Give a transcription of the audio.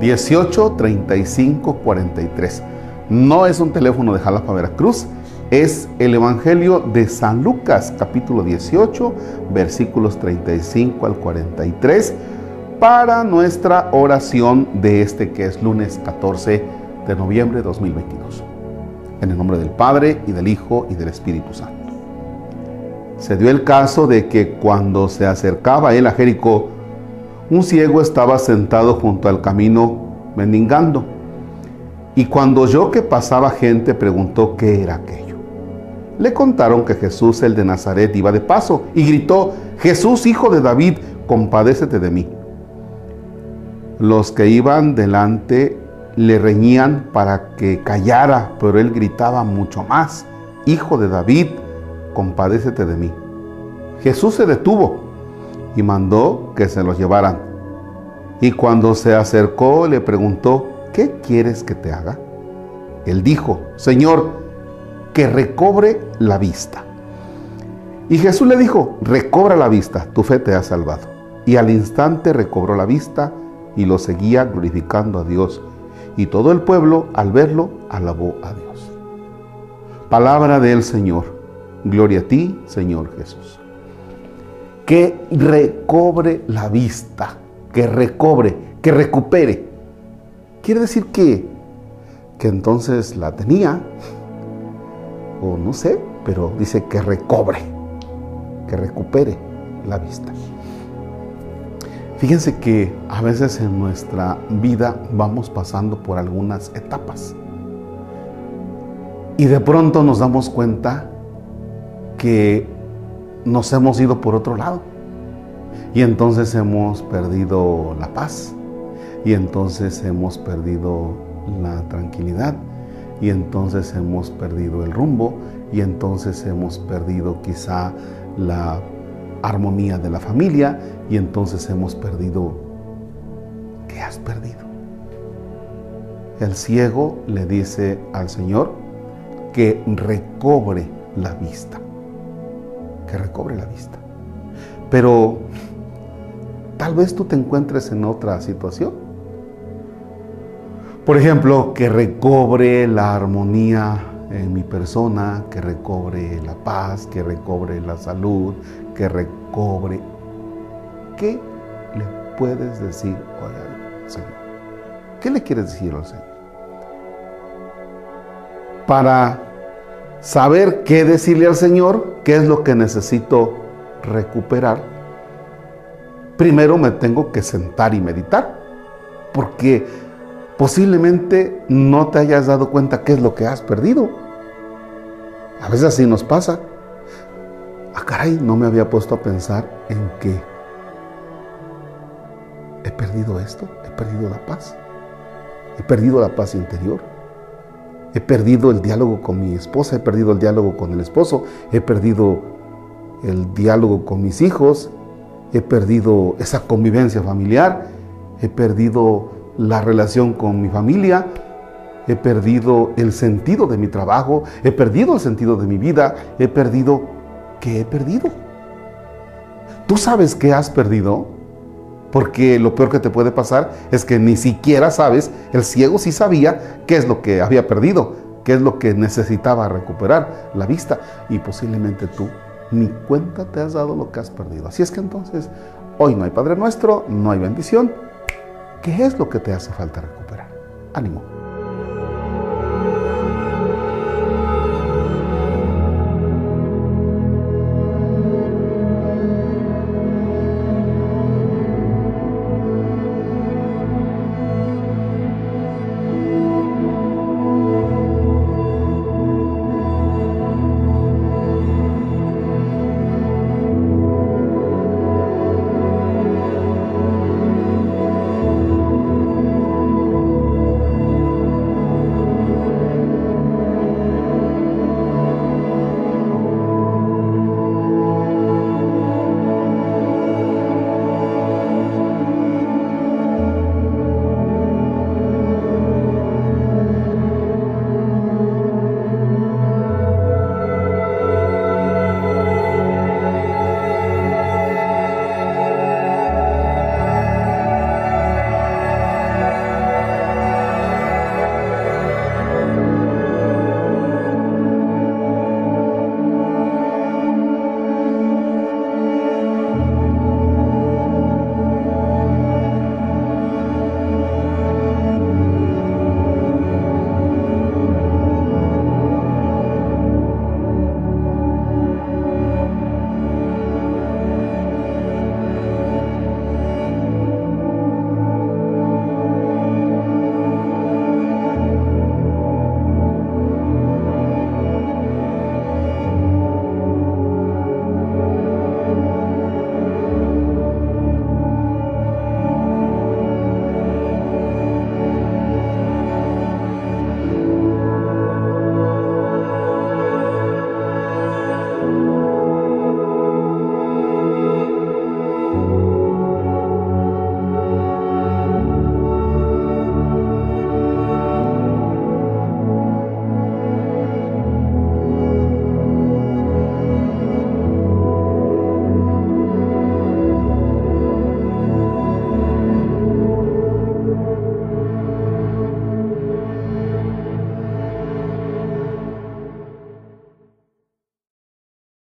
18 35 43. No es un teléfono de Jalapa, Veracruz, es el Evangelio de San Lucas, capítulo 18, versículos 35 al 43, para nuestra oración de este que es lunes 14 de noviembre de 2022. En el nombre del Padre y del Hijo y del Espíritu Santo. Se dio el caso de que cuando se acercaba él a Jericó, un ciego estaba sentado junto al camino mendigando. Y cuando oyó que pasaba gente, preguntó qué era aquello. Le contaron que Jesús el de Nazaret iba de paso y gritó, Jesús hijo de David, compadécete de mí. Los que iban delante le reñían para que callara, pero él gritaba mucho más, Hijo de David, compadécete de mí. Jesús se detuvo y mandó que se los llevaran. Y cuando se acercó le preguntó, ¿qué quieres que te haga? Él dijo, Señor, que recobre la vista. Y Jesús le dijo, recobra la vista, tu fe te ha salvado. Y al instante recobró la vista y lo seguía glorificando a Dios. Y todo el pueblo, al verlo, alabó a Dios. Palabra del Señor. Gloria a ti, Señor Jesús que recobre la vista, que recobre, que recupere. Quiere decir que, que entonces la tenía, o no sé, pero dice que recobre, que recupere la vista. Fíjense que a veces en nuestra vida vamos pasando por algunas etapas y de pronto nos damos cuenta que nos hemos ido por otro lado. Y entonces hemos perdido la paz. Y entonces hemos perdido la tranquilidad. Y entonces hemos perdido el rumbo. Y entonces hemos perdido quizá la armonía de la familia. Y entonces hemos perdido... ¿Qué has perdido? El ciego le dice al Señor que recobre la vista que recobre la vista. Pero tal vez tú te encuentres en otra situación. Por ejemplo, que recobre la armonía en mi persona, que recobre la paz, que recobre la salud, que recobre... ¿Qué le puedes decir hoy al Señor? ¿Qué le quieres decir al Señor? Para saber qué decirle al Señor, qué es lo que necesito recuperar, primero me tengo que sentar y meditar, porque posiblemente no te hayas dado cuenta qué es lo que has perdido. A veces así nos pasa. Ah, caray, no me había puesto a pensar en que he perdido esto, he perdido la paz, he perdido la paz interior. He perdido el diálogo con mi esposa, he perdido el diálogo con el esposo, he perdido el diálogo con mis hijos, he perdido esa convivencia familiar, he perdido la relación con mi familia, he perdido el sentido de mi trabajo, he perdido el sentido de mi vida, he perdido, ¿qué he perdido? ¿Tú sabes qué has perdido? Porque lo peor que te puede pasar es que ni siquiera sabes, el ciego sí sabía qué es lo que había perdido, qué es lo que necesitaba recuperar, la vista. Y posiblemente tú ni cuenta te has dado lo que has perdido. Así es que entonces, hoy no hay Padre Nuestro, no hay bendición. ¿Qué es lo que te hace falta recuperar? Ánimo.